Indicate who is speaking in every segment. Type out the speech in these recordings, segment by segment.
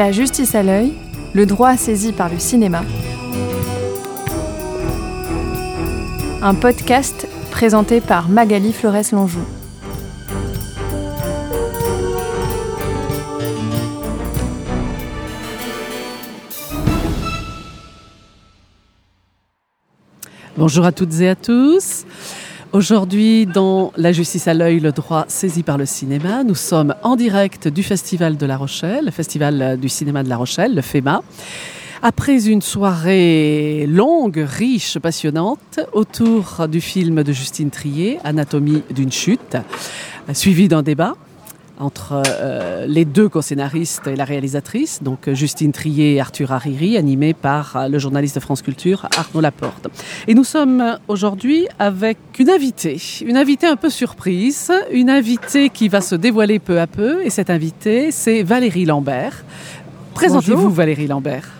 Speaker 1: La justice à l'œil, le droit saisi par le cinéma. Un podcast présenté par Magali Flores-Lonjou.
Speaker 2: Bonjour à toutes et à tous. Aujourd'hui, dans La justice à l'œil, le droit saisi par le cinéma, nous sommes en direct du Festival de La Rochelle, le Festival du cinéma de La Rochelle, le FEMA. Après une soirée longue, riche, passionnante, autour du film de Justine Trier, Anatomie d'une chute, suivi d'un débat entre euh, les deux co-scénaristes et la réalisatrice, donc euh, Justine Trier et Arthur Hariri, animé par euh, le journaliste de France Culture Arnaud Laporte. Et nous sommes aujourd'hui avec une invitée, une invitée un peu surprise, une invitée qui va se dévoiler peu à peu, et cette invitée, c'est Valérie Lambert. Présentez-vous Valérie Lambert.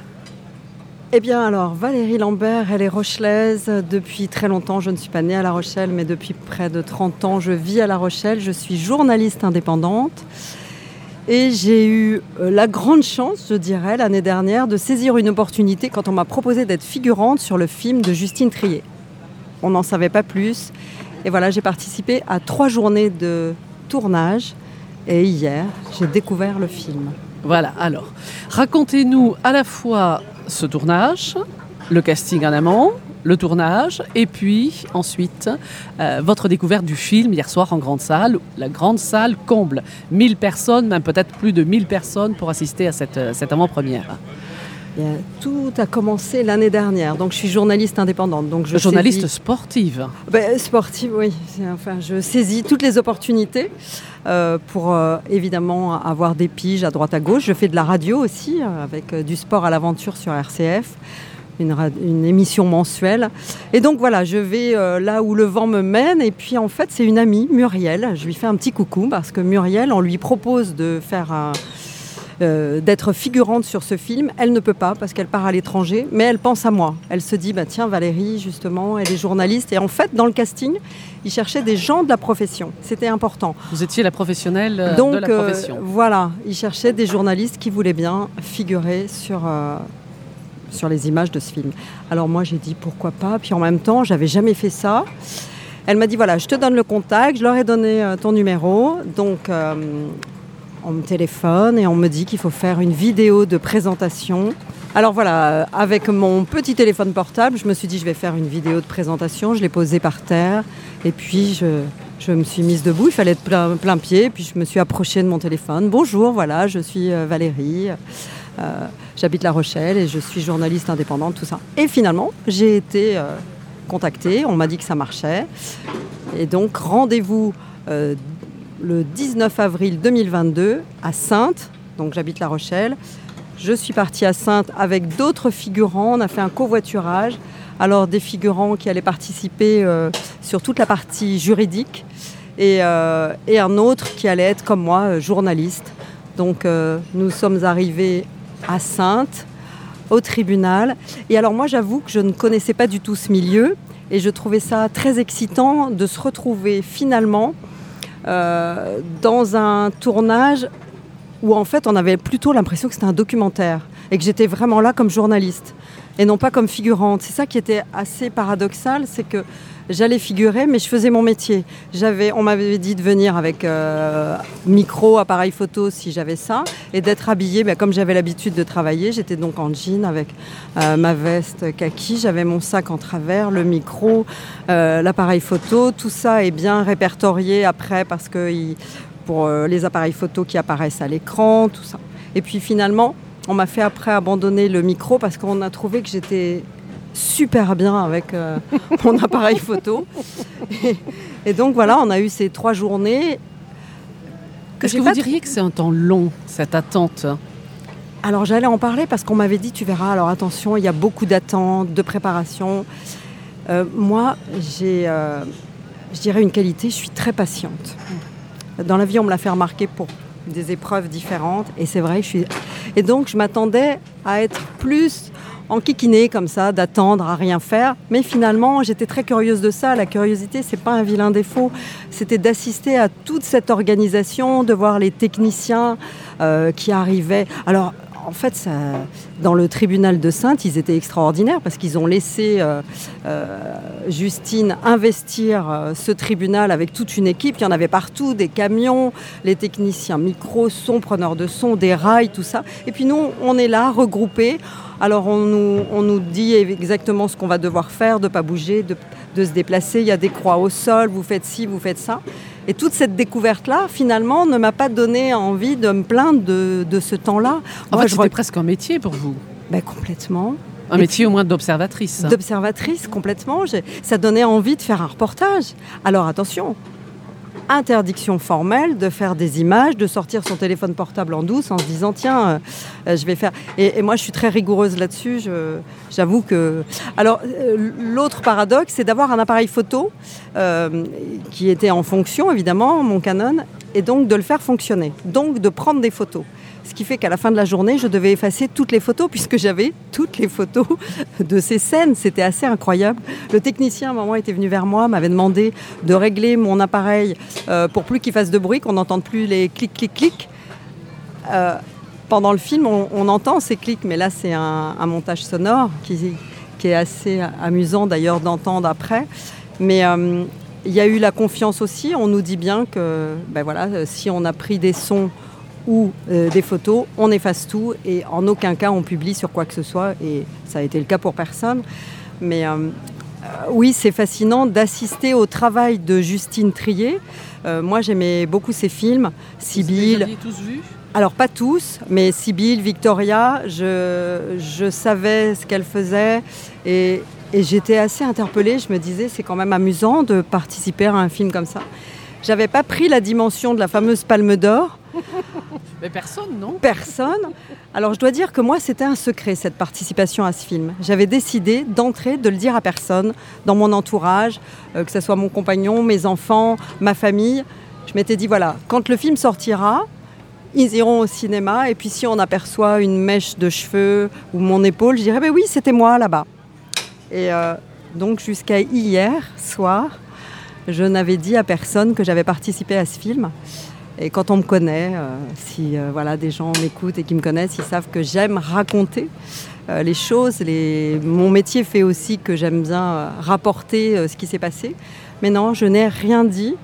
Speaker 3: Eh bien alors, Valérie Lambert, elle est rochelaise depuis très longtemps. Je ne suis pas née à La Rochelle, mais depuis près de 30 ans, je vis à La Rochelle. Je suis journaliste indépendante. Et j'ai eu euh, la grande chance, je dirais, l'année dernière, de saisir une opportunité quand on m'a proposé d'être figurante sur le film de Justine Trier. On n'en savait pas plus. Et voilà, j'ai participé à trois journées de tournage. Et hier, j'ai découvert le film.
Speaker 2: Voilà, alors, racontez-nous à la fois ce tournage, le casting en amont, le tournage, et puis ensuite euh, votre découverte du film hier soir en grande salle. La grande salle comble 1000 personnes, même peut-être plus de 1000 personnes pour assister à cette, euh, cette avant-première.
Speaker 3: Tout a commencé l'année dernière. Donc, je suis journaliste indépendante. Donc, je
Speaker 2: journaliste sportive.
Speaker 3: Ben, sportive, oui. Enfin, je saisis toutes les opportunités pour euh, évidemment avoir des piges à droite à gauche. Je fais de la radio aussi, euh, avec du sport à l'aventure sur RCF. Une, émission mensuelle. Et donc voilà, je vais là où le vent me mène. Et puis en fait, c'est une amie, Muriel. Je lui fais un petit coucou parce que Muriel, on lui propose de faire un, euh, d'être figurante sur ce film. Elle ne peut pas parce qu'elle part à l'étranger, mais elle pense à moi. Elle se dit, bah, tiens, Valérie, justement, elle est journaliste. Et en fait, dans le casting, ils cherchaient des gens de la profession. C'était important.
Speaker 2: Vous étiez la professionnelle euh, de la euh, profession.
Speaker 3: voilà, ils cherchaient des journalistes qui voulaient bien figurer sur sur les images de ce film. Alors moi j'ai dit pourquoi pas, puis en même temps j'avais jamais fait ça. Elle m'a dit voilà, je te donne le contact, je leur ai donné ton numéro, donc on me téléphone et on me dit qu'il faut faire une vidéo de présentation. Alors voilà, avec mon petit téléphone portable, je me suis dit je vais faire une vidéo de présentation. Je l'ai posée par terre et puis je, me suis mise debout. Il fallait être plein, pied. Puis je me suis approchée de mon téléphone. Bonjour, voilà, je suis euh, Valérie. Euh, j'habite La Rochelle et je suis journaliste indépendante, tout ça. Et finalement, j'ai été euh, contactée. On m'a dit que ça marchait. Et donc rendez-vous le 19 avril 2022 à Sainte, donc j'habite La Rochelle. Je suis partie à Sainte avec d'autres figurants, on a fait un covoiturage. Alors des figurants qui allaient participer euh, sur toute la partie juridique euh, et, un autre qui allait être comme moi, euh, journaliste. Donc nous sommes arrivés à Sainte, au tribunal. Et alors moi j'avoue que je ne connaissais pas du tout ce milieu et je trouvais ça très excitant de se retrouver finalement dans un tournage où en fait on avait plutôt l'impression que c'était un documentaire et que j'étais vraiment là comme journaliste et non pas comme figurante. C'est ça qui était assez paradoxal, c'est que j'allais figurer, mais je faisais mon métier. On m'avait dit de venir avec euh, micro, appareil photo si j'avais ça, et d'être habillée ben, comme j'avais l'habitude de travailler. J'étais donc en jean avec euh, ma veste kaki, j'avais mon sac en travers, le micro, euh, l'appareil photo. Tout ça est bien répertorié après parce que pour les appareils photo qui apparaissent à l'écran, tout ça. Et puis finalement, on m'a fait après abandonner le micro parce qu'on a trouvé que j'étais super bien avec euh, mon appareil photo. Et, donc voilà, on a eu ces trois journées.
Speaker 2: Est-ce que vous diriez que c'est un temps long, cette attente
Speaker 3: Alors j'allais en parler parce qu'on m'avait dit, tu verras, alors attention, il y a beaucoup d'attentes, de préparation. Euh, moi, j'ai, euh, je dirais, une qualité, je suis très patiente. Dans la vie, on me l'a fait remarquer pour des épreuves différentes. Et c'est vrai, je suis. Et donc, je m'attendais à être plus en kikiné comme ça, d'attendre à rien faire. Mais finalement, j'étais très curieuse de ça. La curiosité, c'est pas un vilain défaut. C'était d'assister à toute cette organisation, de voir les techniciens euh, qui arrivaient. Alors, en fait, ça, dans le tribunal de Sainte, ils étaient extraordinaires parce qu'ils ont laissé euh, euh, Justine investir euh, ce tribunal avec toute une équipe. Il y en avait partout, des camions, les techniciens micro, son, preneurs de son, des rails, tout ça. Et puis nous, on est là, regroupés. Alors on nous, on nous dit exactement ce qu'on va devoir faire, de ne pas bouger, de, de se déplacer. Il y a des croix au sol, vous faites ci, vous faites ça. Et toute cette découverte-là, finalement, ne m'a pas donné envie de me plaindre de, de ce temps-là.
Speaker 2: En
Speaker 3: Moi,
Speaker 2: fait,
Speaker 3: je
Speaker 2: c'était
Speaker 3: re-
Speaker 2: presque un métier pour vous.
Speaker 3: Ben, complètement.
Speaker 2: Un métier au moins d'observatrice.
Speaker 3: D'observatrice, complètement. Ça donnait envie de faire un reportage. Alors attention, interdiction formelle de faire des images, de sortir son téléphone portable en douce en se disant tiens, euh, je vais faire. Et, et moi, je suis très rigoureuse là-dessus. J'avoue que. Alors, euh, l'autre paradoxe, c'est d'avoir un appareil photo euh, qui était en fonction, évidemment, mon Canon, et donc de le faire fonctionner. Donc de prendre des photos. Ce qui fait qu'à la fin de la journée, je devais effacer toutes les photos puisque j'avais toutes les photos de ces scènes. C'était assez incroyable. Le technicien, à un moment, était venu vers moi, m'avait demandé de régler mon appareil euh, pour plus qu'il fasse de bruit, qu'on n'entende plus les clics, clics, clics. Euh, pendant le film, on, entend ces clics, mais là, c'est un, montage sonore qui, est assez amusant d'ailleurs d'entendre après. Mais euh, il y a eu la confiance aussi. On nous dit bien que ben voilà, si on a pris des sons ou euh, des photos, on efface tout et en aucun cas on publie sur quoi que ce soit. Et ça a été le cas pour personne. Mais euh, euh, oui, c'est fascinant d'assister au travail de Justine Trier. Euh, moi, j'aimais beaucoup ses films, Sibylle.
Speaker 2: Vous tous vus?
Speaker 3: Alors pas tous, mais Sibylle, Victoria, je, je savais ce qu'elle faisait et, et j'étais assez interpellée. Je me disais, c'est quand même amusant de participer à un film comme ça. J'avais pas pris la dimension de la fameuse Palme d'Or,
Speaker 2: Mais personne, non
Speaker 3: personne. Alors je dois dire que moi, c'était un secret cette participation à ce film. J'avais décidé d'entrer, de le dire à personne dans mon entourage, euh, que ce soit mon compagnon, mes enfants, ma famille. Je m'étais dit voilà, quand le film sortira, ils iront au cinéma et puis si on aperçoit une mèche de cheveux ou mon épaule, je dirais ben oui, c'était moi là-bas. Et euh, donc jusqu'à hier soir, je n'avais dit à personne que j'avais participé à ce film. Et quand on me connaît, euh, si euh, voilà, des gens m'écoutent et qui me connaissent, ils savent que j'aime raconter euh, les choses. Mon métier fait aussi que j'aime bien rapporter ce qui s'est passé. Mais non, je n'ai rien dit.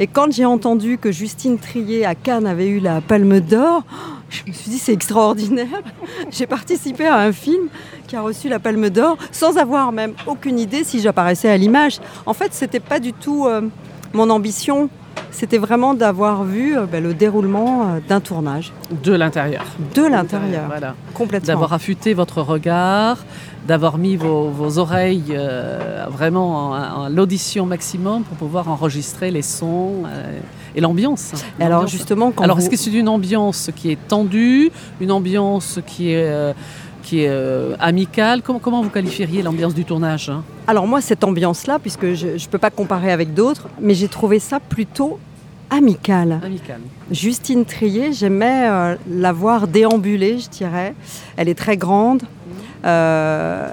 Speaker 3: Et quand j'ai entendu que Justine Trier à Cannes avait eu la Palme d'Or, je me suis dit c'est extraordinaire. J'ai participé à un film qui a reçu la Palme d'Or sans avoir même aucune idée si j'apparaissais à l'image. En fait, c'était pas du tout mon ambition. C'était vraiment d'avoir vu euh, ben, le déroulement euh, d'un tournage
Speaker 2: De l'intérieur.
Speaker 3: de l'intérieur,
Speaker 2: Voilà.
Speaker 3: complètement.
Speaker 2: D'avoir affûté votre regard, d'avoir mis vos, vos oreilles euh, vraiment en, en l'audition maximum pour pouvoir enregistrer les sons euh, et l'ambiance.
Speaker 3: Alors justement, quand
Speaker 2: Alors,
Speaker 3: vous-
Speaker 2: est-ce que c'est une ambiance qui est tendue, une ambiance qui est, euh, qui est amicale? Comment, comment vous qualifieriez l'ambiance du tournage hein?
Speaker 3: Alors moi, cette ambiance-là, puisque je ne peux pas comparer avec d'autres, mais j'ai trouvé ça plutôt amical.
Speaker 2: Amicale.
Speaker 3: Justine Trier, j'aimais euh, la voir déambuler, je dirais. Elle est très grande. Euh,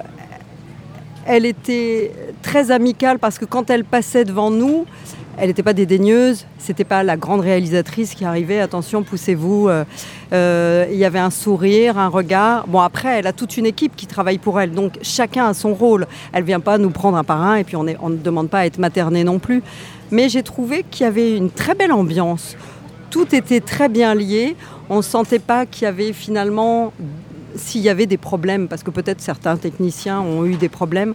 Speaker 3: elle était très amicale parce que quand elle passait devant nous, elle n'était pas dédaigneuse. C'était pas la grande réalisatrice qui arrivait. Attention, poussez-vous. Euh, euh, il y avait un sourire, un regard. Bon, après, elle a toute une équipe qui travaille pour elle. Donc, chacun a son rôle. Elle vient pas nous prendre un par un et puis on ne demande pas à être materné non plus. Mais j'ai trouvé qu'il y avait une très belle ambiance. Tout était très bien lié. On ne sentait pas qu'il y avait finalement, s'il y avait des problèmes, parce que peut-être certains techniciens ont eu des problèmes,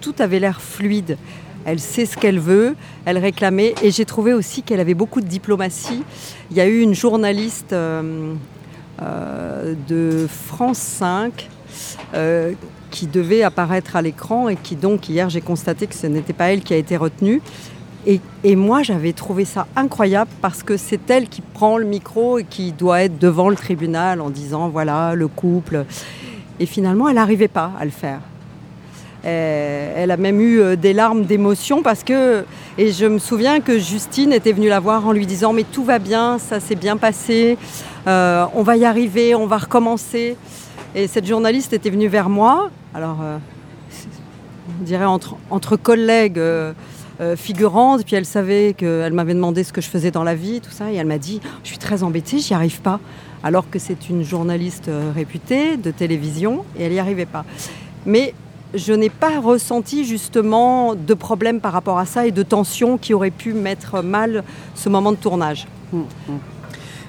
Speaker 3: tout avait l'air fluide. Elle sait ce qu'elle veut, elle réclamait, et j'ai trouvé aussi qu'elle avait beaucoup de diplomatie. Il y a eu une journaliste euh, euh, de France 5 euh, qui devait apparaître à l'écran et qui donc hier j'ai constaté que ce n'était pas elle qui a été retenue. Et, et moi, j'avais trouvé ça incroyable parce que c'est elle qui prend le micro et qui doit être devant le tribunal en disant voilà, le couple. Et finalement, elle n'arrivait pas à le faire. Euh, Elle a même eu euh, des larmes d'émotion parce que, et je me souviens que Justine était venue la voir en lui disant mais tout va bien, ça s'est bien passé, euh, on va y arriver, on va recommencer. Et cette journaliste était venue vers moi, alors on dirait entre, collègues figurantes, puis elle savait qu'elle m'avait demandé ce que je faisais dans la vie, tout ça, et elle m'a dit je suis très embêtée, j'y arrive pas. alors que c'est une journaliste réputée de télévision, et elle n'y arrivait pas. Mais je n'ai pas ressenti justement de problème par rapport à ça et de tension qui aurait pu mettre mal ce moment de tournage.
Speaker 2: Hum, hum.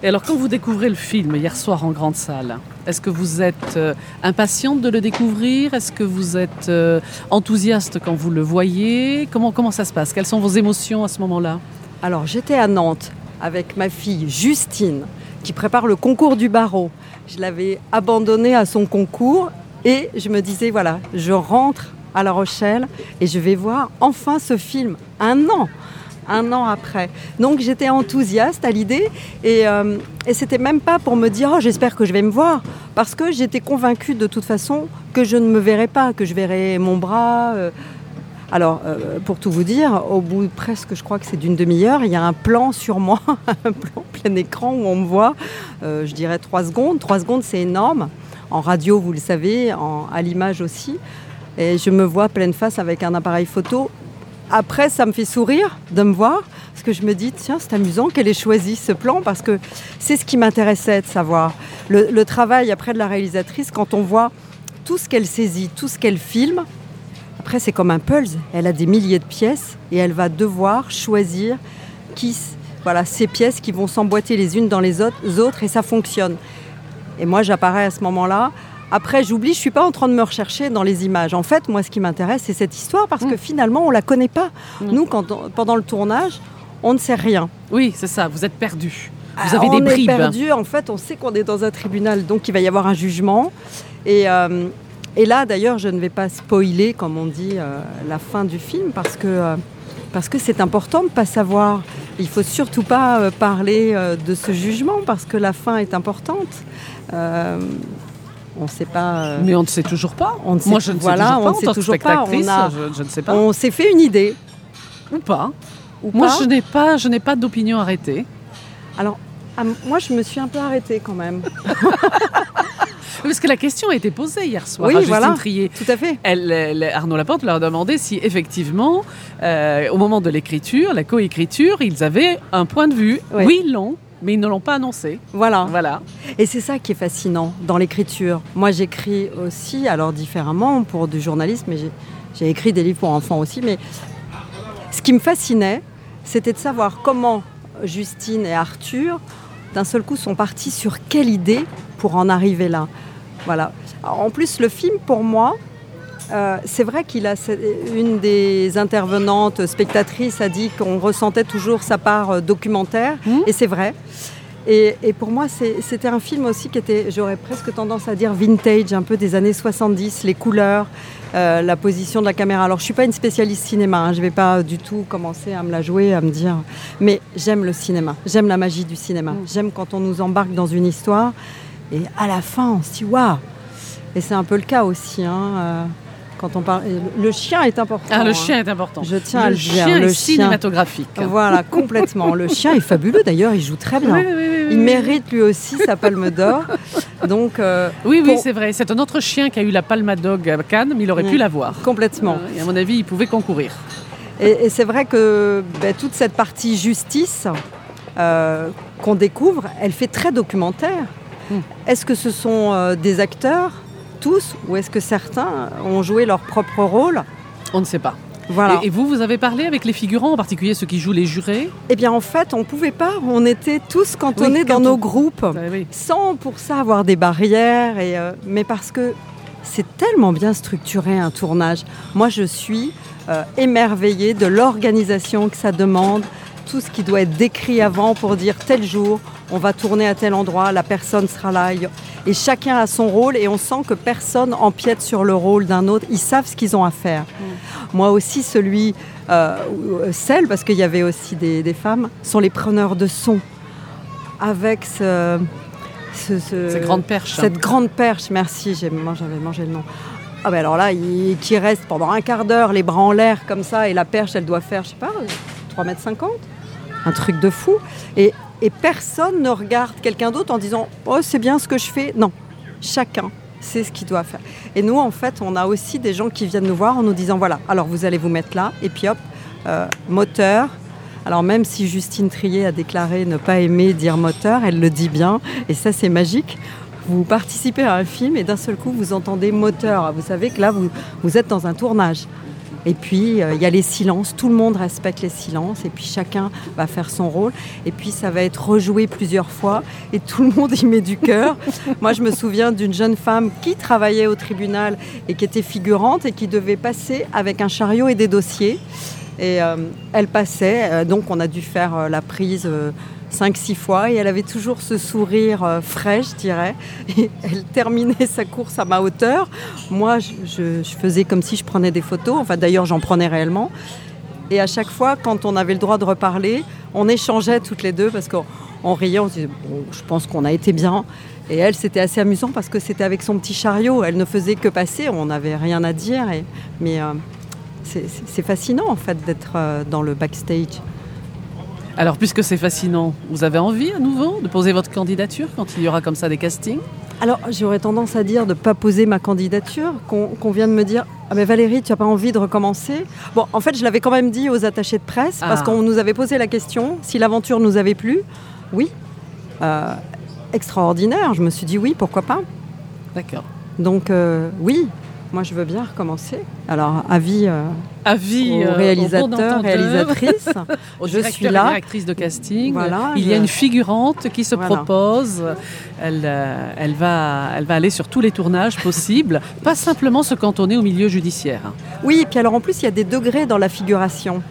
Speaker 2: Et alors, quand vous découvrez le film hier soir en grande salle, est-ce que vous êtes euh, impatiente de le découvrir? Est-ce que vous êtes euh, enthousiaste quand vous le voyez? Comment, comment ça se passe? Quelles sont vos émotions à ce moment-là?
Speaker 3: Alors, j'étais à Nantes avec ma fille Justine, qui prépare le concours du barreau. Je l'avais abandonnée à son concours et je me disais, voilà, je rentre à La Rochelle et je vais voir enfin ce film. Un an un an après. Donc j'étais enthousiaste à l'idée et, euh, et c'était même pas pour me dire oh, j'espère que je vais me voir parce que j'étais convaincue de toute façon que je ne me verrais pas, que je verrais mon bras. Euh. Alors, euh, pour tout vous dire, au bout de presque, je crois que c'est d'une demi-heure, il y a un plan sur moi, un plan plein écran où on me voit, je dirais trois secondes. Trois secondes, c'est énorme. En radio, vous le savez, à l'image aussi. Et je me vois pleine face avec un appareil photo après, ça me fait sourire de me voir, parce que je me dis, tiens, c'est amusant qu'elle ait choisi ce plan, parce que c'est ce qui m'intéressait de savoir. Le, travail après de la réalisatrice, quand on voit tout ce qu'elle saisit, tout ce qu'elle filme, après c'est comme un pulse, elle a des milliers de pièces, et elle va devoir choisir qui, voilà, ces pièces qui vont s'emboîter les unes dans les autres, et ça fonctionne. Et moi, j'apparais à ce moment-là après, j'oublie, je suis pas en train de me rechercher dans les images. En fait, moi, ce qui m'intéresse, c'est cette histoire parce que mm. finalement, on la connaît pas. Mm. Nous, quand pendant le tournage, on ne sait rien.
Speaker 2: Oui, c'est ça. Vous êtes perdu. Vous
Speaker 3: ah,
Speaker 2: avez
Speaker 3: des
Speaker 2: bribes.
Speaker 3: On est perdu. En fait, on sait qu'on est dans un tribunal, donc il va y avoir un jugement. Et, euh, et là, d'ailleurs, je ne vais pas spoiler, comme on dit, euh, la fin du film parce que euh, parce que c'est important de ne pas savoir. Il faut surtout pas parler de ce jugement parce que la fin est importante. On sait pas.
Speaker 2: Euh, Mais on ne sait toujours pas.
Speaker 3: On
Speaker 2: ne
Speaker 3: sait, Moi, je ne
Speaker 2: voilà,
Speaker 3: sais toujours
Speaker 2: pas. On ne sait pas. On a, je, ne sais pas.
Speaker 3: On s'est fait une idée.
Speaker 2: Ou pas. Moi, je n'ai pas, je n'ai pas d'opinion arrêtée.
Speaker 3: Alors, ah, moi, je me suis un peu arrêtée quand même.
Speaker 2: Parce que la question a été posée hier soir
Speaker 3: oui,
Speaker 2: à
Speaker 3: voilà,
Speaker 2: Trier.
Speaker 3: Tout à fait.
Speaker 2: Arnaud Laporte leur a demandé si effectivement, euh, au moment de l'écriture, la coécriture, ils avaient un point de vue. Oui, oui non mais ils ne l'ont pas annoncé.
Speaker 3: Voilà.
Speaker 2: voilà.
Speaker 3: Et c'est ça qui est fascinant dans l'écriture. Moi, j'écris aussi, alors différemment pour du journalisme, mais j'ai écrit des livres pour enfants aussi. Mais ce qui me fascinait, c'était de savoir comment Justine et Arthur, d'un seul coup, sont partis sur quelle idée pour en arriver là. Voilà. en plus, le film, pour moi, euh, c'est vrai qu'il a une des intervenantes spectatrices a dit qu'on ressentait toujours sa part euh, documentaire, mmh. et c'est vrai. Et, pour moi, c'était un film aussi qui était, j'aurais presque tendance à dire vintage, un peu des années 70, les couleurs, euh, la position de la caméra. Alors, je suis pas une spécialiste cinéma, hein, je vais pas du tout commencer à me la jouer, à me dire, mais j'aime le cinéma, j'aime la magie du cinéma, mmh. j'aime quand on nous embarque dans une histoire, et à la fin, on se dit waouh. Et c'est un peu le cas aussi. Hein, quand on parle, le chien est important.
Speaker 2: Ah, le hein. chien est important.
Speaker 3: Je tiens à le
Speaker 2: dire. Chien le chien cinématographique.
Speaker 3: Voilà, complètement. le chien est fabuleux d'ailleurs, il joue très bien. il mérite lui aussi sa palme d'or. Donc,
Speaker 2: euh, oui, oui, c'est vrai. C'est un autre chien qui a eu la palme d'or à Cannes, mais il aurait pu l'avoir.
Speaker 3: Complètement.
Speaker 2: Euh, et à mon avis, il pouvait concourir.
Speaker 3: Et, c'est vrai que ben, toute cette partie justice euh, qu'on découvre, elle fait très documentaire. Hmm. Est-ce que ce sont des acteurs tous ou est-ce que certains ont joué leur propre rôle
Speaker 2: On ne sait pas.
Speaker 3: Voilà.
Speaker 2: Et, vous, vous avez parlé avec les figurants, en particulier ceux qui jouent les jurés
Speaker 3: Eh bien, en fait, on ne pouvait pas. On était tous cantonnés dans nos groupes, bah sans pour ça avoir des barrières, et, euh, mais parce que c'est tellement bien structuré un tournage. Moi, je suis euh, émerveillée de l'organisation que ça demande, tout ce qui doit être décrit avant pour dire tel jour, on va tourner à tel endroit, la personne sera là. Et chacun a son rôle et on sent que personne empiète sur le rôle d'un autre. Ils savent ce qu'ils ont à faire. Mm. Moi aussi, celui, euh, celle, parce qu'il y avait aussi des, femmes, sont les preneurs de son. Avec ce,
Speaker 2: cette grande perche.
Speaker 3: Cette grande perche, merci, j'avais mangé le nom. Ah ben alors là, il, qui reste pendant un quart d'heure les bras en l'air comme ça et la perche, elle doit faire, je sais pas, 3 mètres 50 un truc de fou. Et et personne ne regarde quelqu'un d'autre en disant Oh, c'est bien ce que je fais. Non, chacun sait ce qu'il doit faire. Et nous, en fait, on a aussi des gens qui viennent nous voir en nous disant Voilà, alors vous allez vous mettre là, et puis hop, euh, moteur, Alors même si Justine Trier a déclaré ne pas aimer dire moteur, elle le dit bien, et ça c'est magique. Vous participez à un film et d'un seul coup vous entendez moteur. Vous savez que là vous, vous êtes dans un tournage. Et puis, euh, il y a les silences, tout le monde respecte les silences, et puis chacun va faire son rôle. Et puis, ça va être rejoué plusieurs fois, et tout le monde y met du cœur. Moi, je me souviens d'une jeune femme qui travaillait au tribunal et qui était figurante et qui devait passer avec un chariot et des dossiers. Et euh, elle passait, euh, donc on a dû faire la prise 5-6 fois et elle avait toujours ce sourire euh, frais, je dirais. Et elle terminait sa course à ma hauteur. Moi, je, faisais comme si je prenais des photos. Enfin, d'ailleurs, j'en prenais réellement. Et à chaque fois, quand on avait le droit de reparler, on échangeait toutes les deux parce qu'en riant, on disait Je pense qu'on a été bien. Et elle, c'était assez amusant parce que c'était avec son petit chariot. Elle ne faisait que passer, on n'avait rien à dire. mais euh, c'est fascinant en fait d'être euh, dans le backstage.
Speaker 2: Alors, puisque c'est fascinant, vous avez envie à nouveau de poser votre candidature quand il y aura comme ça des castings?
Speaker 3: Alors, j'aurais tendance à dire de ne pas poser ma candidature, qu'on vient de me dire Ah, mais Valérie, tu n'as pas envie de recommencer? Bon, en fait, je l'avais quand même dit aux attachés de presse, parce ah. qu'on nous avait posé la question si l'aventure nous avait plu. Oui. Euh, extraordinaire. Je me suis dit oui, pourquoi pas
Speaker 2: D'accord.
Speaker 3: Donc, euh, oui, moi, je veux bien recommencer. Alors, avis, euh,
Speaker 2: avis
Speaker 3: aux euh, réalisateurs, réalisatrices.
Speaker 2: je suis là. Directrice de casting. Voilà, Il y a une figurante qui se propose. Elle, euh, elle, va, elle va aller sur tous les tournages possibles, pas simplement se cantonner au milieu judiciaire.
Speaker 3: Oui, et puis alors en plus, il y a des degrés dans la figuration.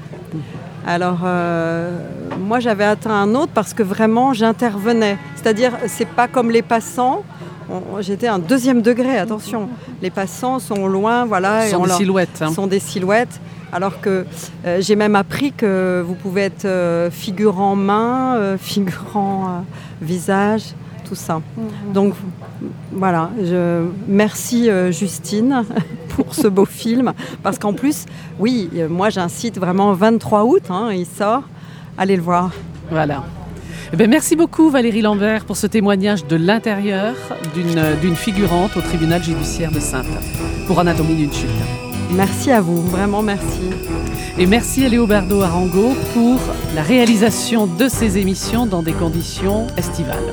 Speaker 3: Alors, euh, moi, j'avais atteint un autre parce que vraiment, j'intervenais. C'est-à-dire, c'est pas comme les passants J'étais un deuxième degré, attention. Les passants sont loin, voilà.
Speaker 2: Sont des silhouettes.
Speaker 3: Hein. Sont des silhouettes. Alors que euh, j'ai même appris que vous pouvez être euh, figurant main, euh, figurant visage, tout ça. Mhm. Donc voilà, je, merci Justine pour ce beau film. Parce qu'en plus, oui, moi j'incite vraiment 23 août, hein, il sort. Allez le voir.
Speaker 2: Voilà. Eh ben, merci beaucoup Valérie Lambert pour ce témoignage de l'intérieur d'une figurante au tribunal judiciaire de Sainte pour Anatomie d'une chute.
Speaker 3: Merci à vous, vraiment merci.
Speaker 2: Et merci à Léobardo Arango pour la réalisation de ces émissions dans des conditions estivales.